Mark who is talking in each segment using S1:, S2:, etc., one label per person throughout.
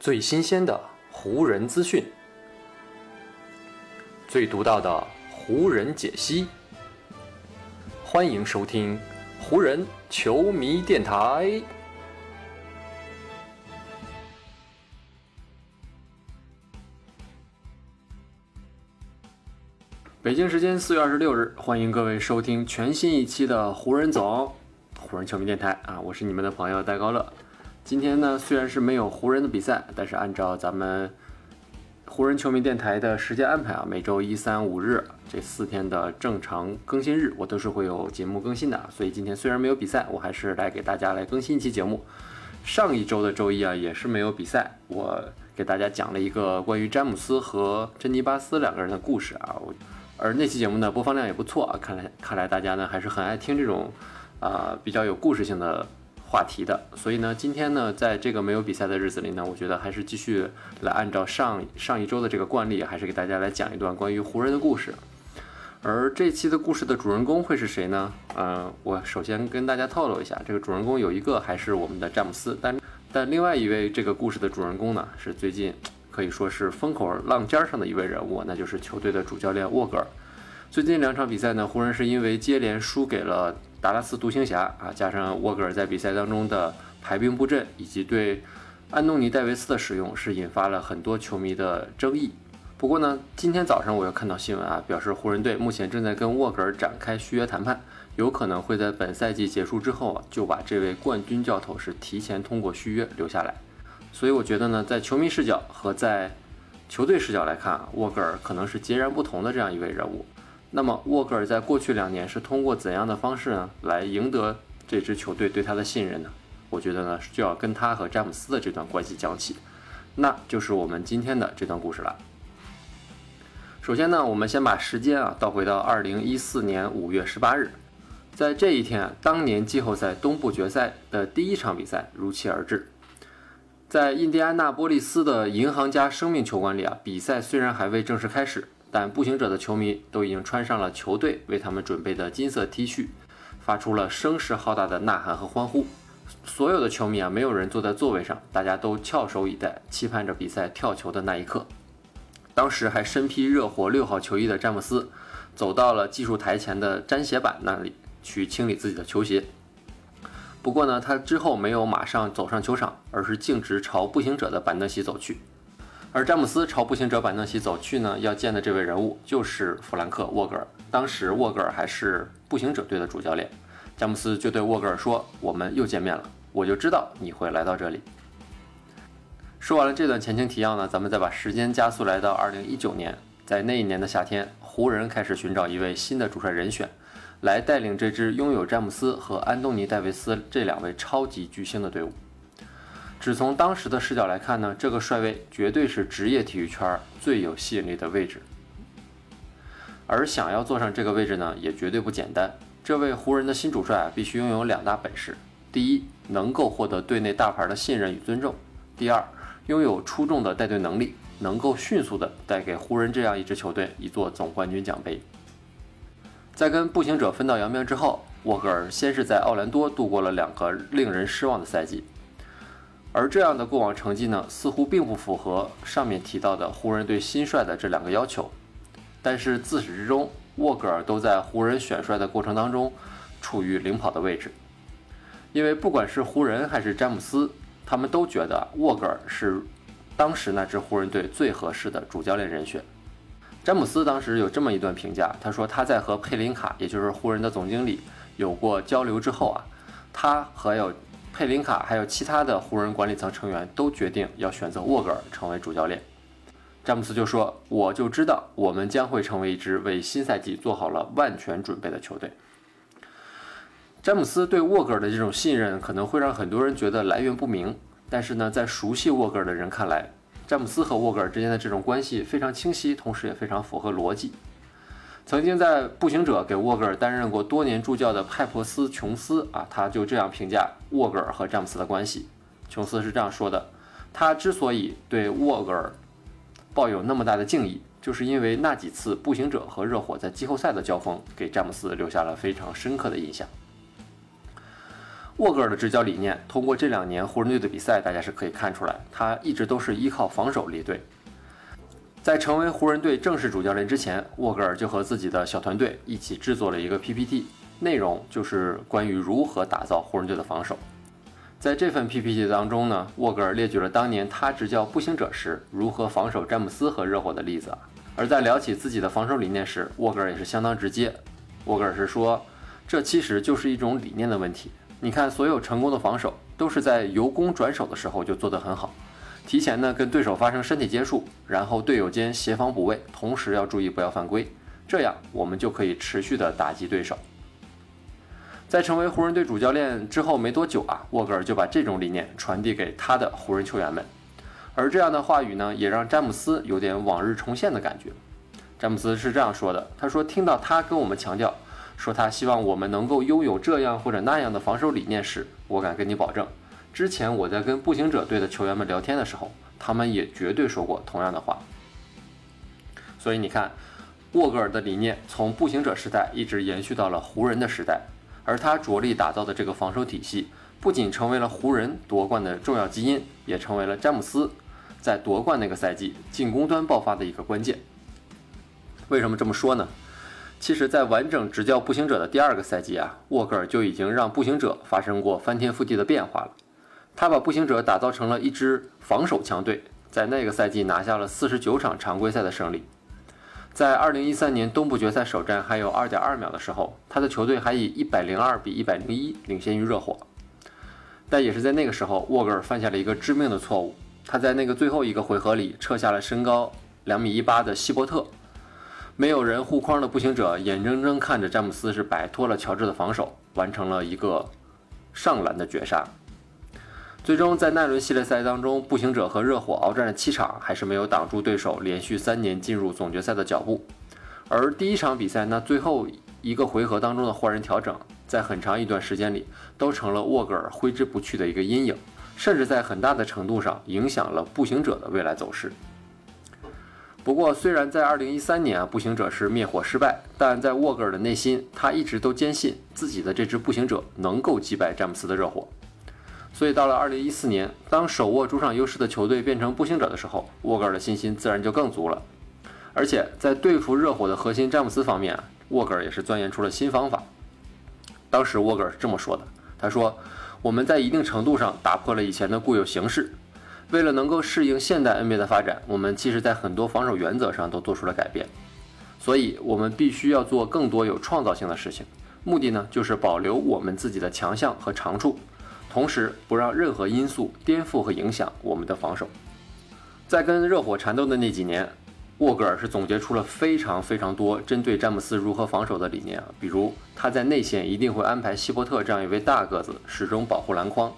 S1: 最新鲜的湖人资讯，最独到的湖人解析。欢迎收听湖人球迷电台。北京时间四月二十六日，欢迎各位收听全新一期的湖人总湖人球迷电台啊！我是你们的朋友戴高乐。今天呢，虽然是没有湖人的比赛，但是按照咱们湖人球迷电台的时间安排啊，每周一、三、五日这四天的正常更新日，我都是会有节目更新的。所以今天虽然没有比赛，我还是来给大家来更新一期节目。上一周的周一啊，也是没有比赛，我给大家讲了一个关于詹姆斯和珍妮巴斯两个人的故事啊。我而那期节目呢，播放量也不错啊，看来看来大家呢还是很爱听这种啊比较有故事性的话题的。所以呢，今天呢，在这个没有比赛的日子里呢，我觉得还是继续来按照上上一周的这个惯例，还是给大家来讲一段关于湖人的故事。而这期的故事的主人公会是谁呢？嗯，我首先跟大家透露一下，这个主人公有一个还是我们的詹姆斯，但但另外一位这个故事的主人公呢，是最近。可以说是风口浪尖上的一位人物，那就是球队的主教练沃格尔。最近两场比赛呢，湖人是因为接连输给了达拉斯独行侠啊，加上沃格尔在比赛当中的排兵布阵以及对安东尼戴维斯的使用，是引发了很多球迷的争议。不过呢，今天早上我又看到新闻啊，表示湖人队目前正在跟沃格尔展开续约谈判，有可能会在本赛季结束之后啊，就把这位冠军教头是提前通过续约留下来。所以我觉得呢，在球迷视角和在球队视角来看啊，沃格尔可能是截然不同的这样一位人物。那么，沃格尔在过去两年是通过怎样的方式呢，来赢得这支球队对他的信任呢？我觉得呢，就要跟他和詹姆斯的这段关系讲起，那就是我们今天的这段故事了。首先呢，我们先把时间啊倒回到二零一四年五月十八日，在这一天，当年季后赛东部决赛的第一场比赛如期而至。在印第安纳波利斯的银行家生命球馆里啊，比赛虽然还未正式开始，但步行者的球迷都已经穿上了球队为他们准备的金色 T 恤，发出了声势浩大的呐喊和欢呼。所有的球迷啊，没有人坐在座位上，大家都翘首以待，期盼着比赛跳球的那一刻。当时还身披热火六号球衣的詹姆斯，走到了技术台前的粘鞋板那里去清理自己的球鞋。不过呢，他之后没有马上走上球场，而是径直朝步行者的板凳席走去。而詹姆斯朝步行者板凳席走去呢，要见的这位人物就是弗兰克·沃格尔。当时沃格尔还是步行者队的主教练，詹姆斯就对沃格尔说：“我们又见面了，我就知道你会来到这里。”说完了这段前情提要呢，咱们再把时间加速来到2019年，在那一年的夏天，湖人开始寻找一位新的主帅人选。来带领这支拥有詹姆斯和安东尼·戴维斯这两位超级巨星的队伍。只从当时的视角来看呢，这个帅位绝对是职业体育圈最有吸引力的位置。而想要坐上这个位置呢，也绝对不简单。这位湖人的新主帅啊，必须拥有两大本事：第一，能够获得队内大牌的信任与尊重；第二，拥有出众的带队能力，能够迅速的带给湖人这样一支球队一座总冠军奖杯。在跟步行者分道扬镳之后，沃格尔先是在奥兰多度过了两个令人失望的赛季，而这样的过往成绩呢，似乎并不符合上面提到的湖人队新帅的这两个要求。但是自始至终，沃格尔都在湖人选帅的过程当中处于领跑的位置，因为不管是湖人还是詹姆斯，他们都觉得沃格尔是当时那支湖人队最合适的主教练人选。詹姆斯当时有这么一段评价，他说他在和佩林卡，也就是湖人的总经理有过交流之后啊，他和有佩林卡还有其他的湖人管理层成员都决定要选择沃格尔成为主教练。詹姆斯就说：“我就知道我们将会成为一支为新赛季做好了万全准备的球队。”詹姆斯对沃格尔的这种信任可能会让很多人觉得来源不明，但是呢，在熟悉沃格尔的人看来，詹姆斯和沃格尔之间的这种关系非常清晰，同时也非常符合逻辑。曾经在步行者给沃格尔担任过多年助教的派珀斯·琼斯啊，他就这样评价沃格尔和詹姆斯的关系。琼斯是这样说的：他之所以对沃格尔抱有那么大的敬意，就是因为那几次步行者和热火在季后赛的交锋，给詹姆斯留下了非常深刻的印象。沃格尔的执教理念，通过这两年湖人队的比赛，大家是可以看出来，他一直都是依靠防守立队。在成为湖人队正式主教练之前，沃格尔就和自己的小团队一起制作了一个 PPT，内容就是关于如何打造湖人队的防守。在这份 PPT 当中呢，沃格尔列举了当年他执教步行者时如何防守詹姆斯和热火的例子。而在聊起自己的防守理念时，沃格尔也是相当直接。沃格尔是说，这其实就是一种理念的问题。你看，所有成功的防守都是在由攻转守的时候就做得很好，提前呢跟对手发生身体接触，然后队友间协防补位，同时要注意不要犯规，这样我们就可以持续的打击对手。在成为湖人队主教练之后没多久啊，沃格尔就把这种理念传递给他的湖人球员们，而这样的话语呢，也让詹姆斯有点往日重现的感觉。詹姆斯是这样说的：“他说，听到他跟我们强调。”说他希望我们能够拥有这样或者那样的防守理念时，我敢跟你保证，之前我在跟步行者队的球员们聊天的时候，他们也绝对说过同样的话。所以你看，沃格尔的理念从步行者时代一直延续到了湖人的时代，而他着力打造的这个防守体系，不仅成为了湖人夺冠的重要基因，也成为了詹姆斯在夺冠那个赛季进攻端爆发的一个关键。为什么这么说呢？其实，在完整执教步行者的第二个赛季啊，沃格尔就已经让步行者发生过翻天覆地的变化了。他把步行者打造成了一支防守强队，在那个赛季拿下了四十九场常规赛的胜利。在二零一三年东部决赛首战还有二点二秒的时候，他的球队还以一百零二比一百零一领先于热火。但也是在那个时候，沃格尔犯下了一个致命的错误，他在那个最后一个回合里撤下了身高两米一八的希伯特。没有人护框的步行者，眼睁睁看着詹姆斯是摆脱了乔治的防守，完成了一个上篮的绝杀。最终在那轮系列赛当中，步行者和热火鏖战了七场，还是没有挡住对手连续三年进入总决赛的脚步。而第一场比赛那最后一个回合当中的换人调整，在很长一段时间里都成了沃格尔挥之不去的一个阴影，甚至在很大的程度上影响了步行者的未来走势。不过，虽然在2013年啊，步行者是灭火失败，但在沃格尔的内心，他一直都坚信自己的这支步行者能够击败詹姆斯的热火。所以到了2014年，当手握主场优势的球队变成步行者的时候，沃格尔的信心自然就更足了。而且在对付热火的核心詹姆斯方面啊，沃格尔也是钻研出了新方法。当时沃格尔是这么说的：“他说，我们在一定程度上打破了以前的固有形式。”为了能够适应现代 NBA 的发展，我们其实在很多防守原则上都做出了改变，所以我们必须要做更多有创造性的事情。目的呢，就是保留我们自己的强项和长处，同时不让任何因素颠覆和影响我们的防守。在跟热火缠斗的那几年，沃格尔是总结出了非常非常多针对詹姆斯如何防守的理念啊，比如他在内线一定会安排希伯特这样一位大个子，始终保护篮筐。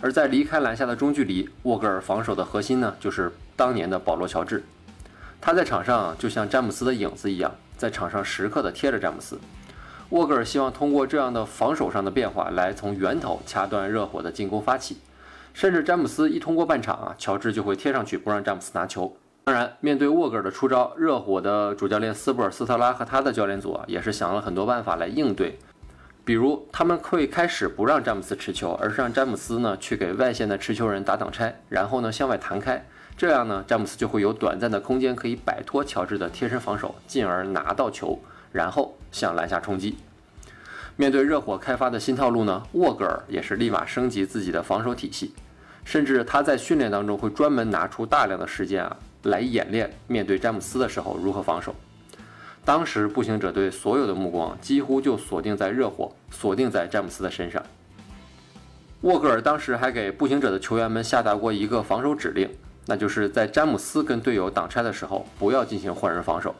S1: 而在离开篮下的中距离，沃格尔防守的核心呢，就是当年的保罗·乔治。他在场上就像詹姆斯的影子一样，在场上时刻的贴着詹姆斯。沃格尔希望通过这样的防守上的变化，来从源头掐断热火的进攻发起。甚至詹姆斯一通过半场啊，乔治就会贴上去不让詹姆斯拿球。当然，面对沃格尔的出招，热火的主教练斯布尔斯特拉和他的教练组啊，也是想了很多办法来应对。比如，他们会开始不让詹姆斯持球，而是让詹姆斯呢去给外线的持球人打挡拆，然后呢向外弹开，这样呢詹姆斯就会有短暂的空间可以摆脱乔治的贴身防守，进而拿到球，然后向篮下冲击。面对热火开发的新套路呢，沃格尔也是立马升级自己的防守体系，甚至他在训练当中会专门拿出大量的时间啊来演练面对詹姆斯的时候如何防守。当时步行者队所有的目光几乎就锁定在热火，锁定在詹姆斯的身上。沃格尔当时还给步行者的球员们下达过一个防守指令，那就是在詹姆斯跟队友挡拆的时候，不要进行换人防守，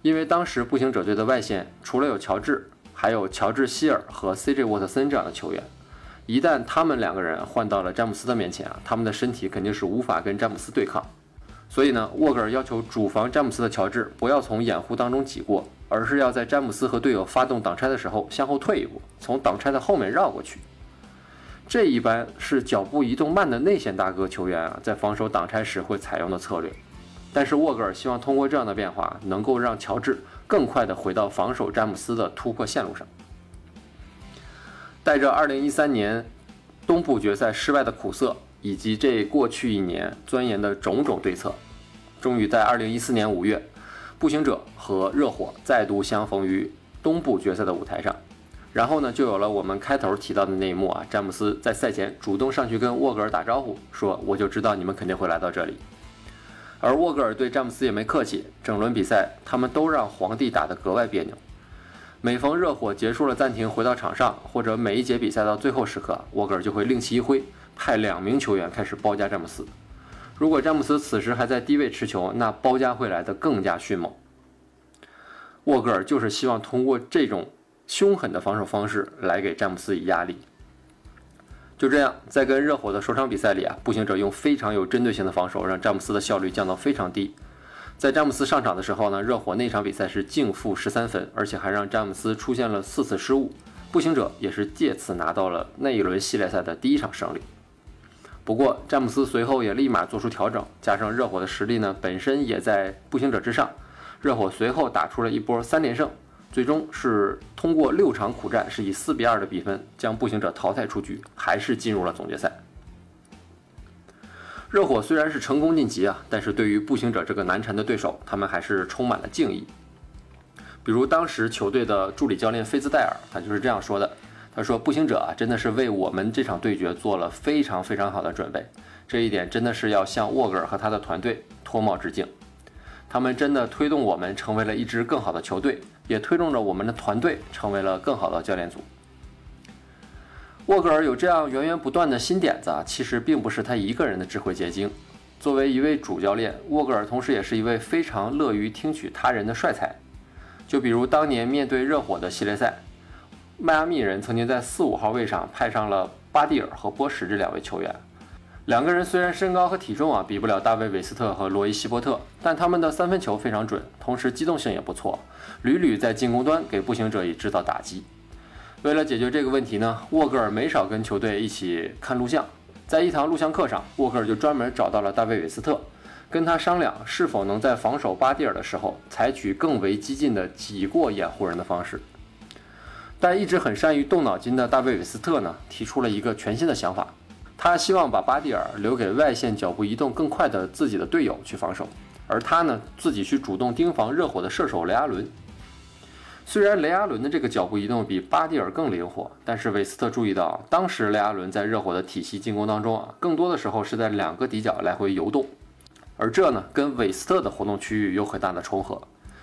S1: 因为当时步行者队的外线除了有乔治，还有乔治希尔和 CJ 沃特森这样的球员，一旦他们两个人换到了詹姆斯的面前啊，他们的身体肯定是无法跟詹姆斯对抗。所以呢，沃格尔要求主防詹姆斯的乔治不要从掩护当中挤过，而是要在詹姆斯和队友发动挡拆的时候向后退一步，从挡拆的后面绕过去。这一般是脚步移动慢的内线大哥球员啊，在防守挡拆时会采用的策略。但是沃格尔希望通过这样的变化，能够让乔治更快地回到防守詹姆斯的突破线路上。带着2013年东部决赛失败的苦涩，以及这过去一年钻研的种种对策，终于在2014年5月，步行者和热火再度相逢于东部决赛的舞台上。然后呢，就有了我们开头提到的那一幕啊，詹姆斯在赛前主动上去跟沃格尔打招呼，说：“我就知道你们肯定会来到这里。”而沃格尔对詹姆斯也没客气，整轮比赛他们都让皇帝打得格外别扭。每逢热火结束了暂停回到场上，或者每一节比赛到最后时刻，沃格尔就会另起一挥，派两名球员开始包夹詹姆斯。如果詹姆斯此时还在低位持球，那包夹会来的更加迅猛。沃格尔就是希望通过这种凶狠的防守方式来给詹姆斯以压力。就这样，在跟热火的首场比赛里啊，步行者用非常有针对性的防守，让詹姆斯的效率降到非常低。在詹姆斯上场的时候呢，热火那场比赛是净负十三分，而且还让詹姆斯出现了四次失误。步行者也是借此拿到了那一轮系列赛的第一场胜利。不过，詹姆斯随后也立马做出调整，加上热火的实力呢本身也在步行者之上，热火随后打出了一波三连胜，最终是通过六场苦战，是以四比二的比分将步行者淘汰出局，还是进入了总决赛。热火虽然是成功晋级啊，但是对于步行者这个难缠的对手，他们还是充满了敬意。比如当时球队的助理教练菲兹戴尔，他就是这样说的：“他说步行者啊，真的是为我们这场对决做了非常非常好的准备，这一点真的是要向沃格尔和他的团队脱帽致敬。他们真的推动我们成为了一支更好的球队，也推动着我们的团队成为了更好的教练组。”沃格尔有这样源源不断的新点子啊，其实并不是他一个人的智慧结晶。作为一位主教练，沃格尔同时也是一位非常乐于听取他人的帅才。就比如当年面对热火的系列赛，迈阿密人曾经在四五号位上派上了巴蒂尔和波什这两位球员。两个人虽然身高和体重啊比不了大卫韦斯特和罗伊希波特，但他们的三分球非常准，同时机动性也不错，屡屡在进攻端给步行者以制造打击。为了解决这个问题呢，沃格尔没少跟球队一起看录像。在一堂录像课上，沃格尔就专门找到了大卫·韦斯特，跟他商量是否能在防守巴蒂尔的时候采取更为激进的挤过掩护人的方式。但一直很善于动脑筋的大卫·韦斯特呢，提出了一个全新的想法，他希望把巴蒂尔留给外线脚步移动更快的自己的队友去防守，而他呢自己去主动盯防热火的射手雷阿伦。虽然雷阿伦的这个脚步移动比巴蒂尔更灵活，但是韦斯特注意到，当时雷阿伦在热火的体系进攻当中啊，更多的时候是在两个底角来回游动，而这呢跟韦斯特的活动区域有很大的重合。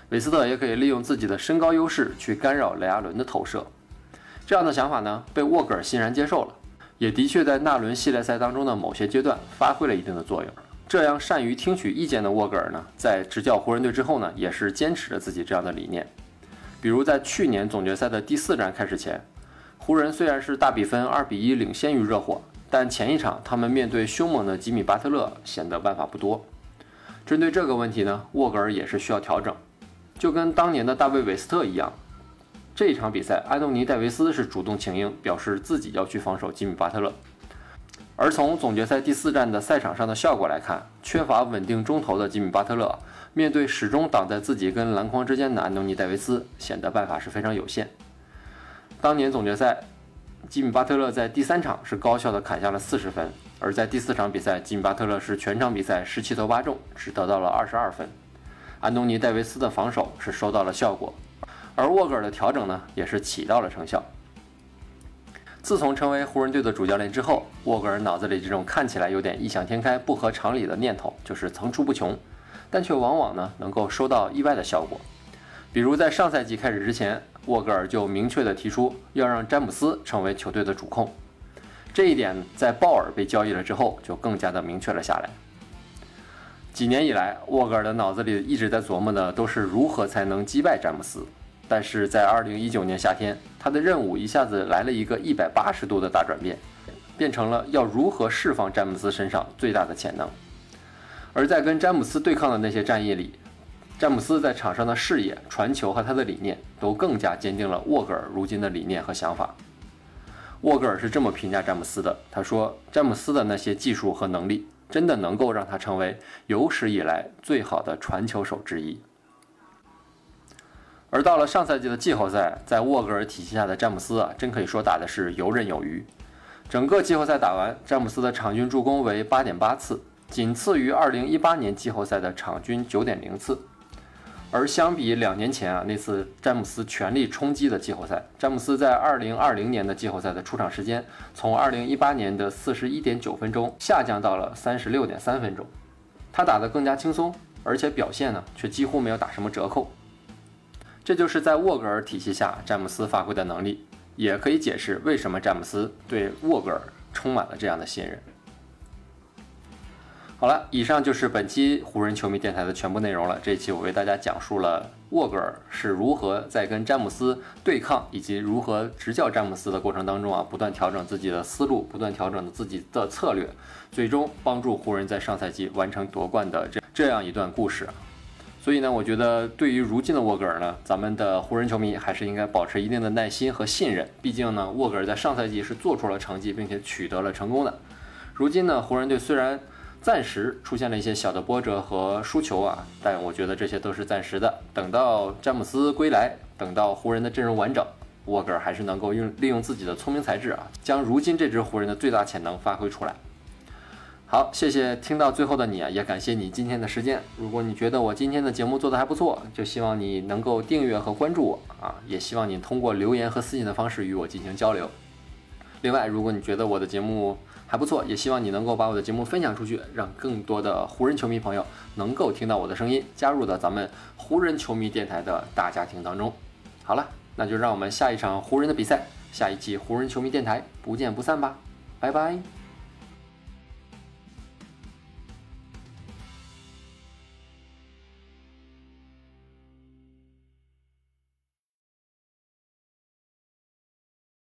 S1: 韦斯特也可以利用自己的身高优势去干扰雷阿伦的投射。这样的想法呢被沃格尔欣然接受了，也的确在那轮系列赛当中的某些阶段发挥了一定的作用。这样善于听取意见的沃格尔呢，在执教湖人队之后呢，也是坚持着自己这样的理念。比如在去年总决赛的第四战开始前，湖人虽然是大比分二比一领先于热火，但前一场他们面对凶猛的吉米巴特勒显得办法不多。针对这个问题呢，沃格尔也是需要调整，就跟当年的大卫韦斯特一样。这一场比赛，安东尼戴维斯是主动请缨，表示自己要去防守吉米巴特勒。而从总决赛第四战的赛场上的效果来看，缺乏稳定中投的吉米巴特勒。面对始终挡在自己跟篮筐之间的安东尼·戴维斯，显得办法是非常有限。当年总决赛，吉米·巴特勒在第三场是高效的砍下了四十分，而在第四场比赛，吉米·巴特勒是全场比赛十七投八中，只得到了二十二分。安东尼·戴维斯的防守是收到了效果，而沃格尔的调整呢，也是起到了成效。自从成为湖人队的主教练之后，沃格尔脑子里这种看起来有点异想天开、不合常理的念头，就是层出不穷。但却往往呢能够收到意外的效果，比如在上赛季开始之前，沃格尔就明确的提出要让詹姆斯成为球队的主控，这一点在鲍尔被交易了之后就更加的明确了下来。几年以来，沃格尔的脑子里一直在琢磨的都是如何才能击败詹姆斯，但是在2019年夏天，他的任务一下子来了一个180度的大转变，变成了要如何释放詹姆斯身上最大的潜能。而在跟詹姆斯对抗的那些战役里，詹姆斯在场上的视野、传球和他的理念都更加坚定了沃格尔如今的理念和想法。沃格尔是这么评价詹姆斯的：“他说，詹姆斯的那些技术和能力，真的能够让他成为有史以来最好的传球手之一。”而到了上赛季的季后赛，在沃格尔体系下的詹姆斯啊，真可以说打的是游刃有余。整个季后赛打完，詹姆斯的场均助攻为八点八次，仅次于二零一八年季后赛的场均九点零次。而相比两年前啊那次詹姆斯全力冲击的季后赛，詹姆斯在二零二零年的季后赛的出场时间从二零一八年的四十一点九分钟下降到了三十六点三分钟，他打得更加轻松，而且表现呢却几乎没有打什么折扣。这就是在沃格尔体系下詹姆斯发挥的能力，也可以解释为什么詹姆斯对沃格尔充满了这样的信任。好了，以上就是本期湖人球迷电台的全部内容了。这一期我为大家讲述了沃格尔是如何在跟詹姆斯对抗，以及如何执教詹姆斯的过程当中啊，不断调整自己的思路，不断调整自己的策略，最终帮助湖人在上赛季完成夺冠的这这样一段故事。所以呢，我觉得对于如今的沃格尔呢，咱们的湖人球迷还是应该保持一定的耐心和信任。毕竟呢，沃格尔在上赛季是做出了成绩，并且取得了成功的。如今呢，湖人队虽然暂时出现了一些小的波折和输球啊，但我觉得这些都是暂时的。等到詹姆斯归来，等到湖人的阵容完整，沃格尔还是能够用利用自己的聪明才智啊，将如今这支湖人的最大潜能发挥出来。好，谢谢听到最后的你啊，也感谢你今天的时间。如果你觉得我今天的节目做得还不错，就希望你能够订阅和关注我啊，也希望你通过留言和私信的方式与我进行交流。另外，如果你觉得我的节目，还不错，也希望你能够把我的节目分享出去，让更多的湖人球迷朋友能够听到我的声音，加入到咱们湖人球迷电台的大家庭当中。好了，那就让我们下一场湖人的比赛，下一期湖人球迷电台不见不散吧，拜拜。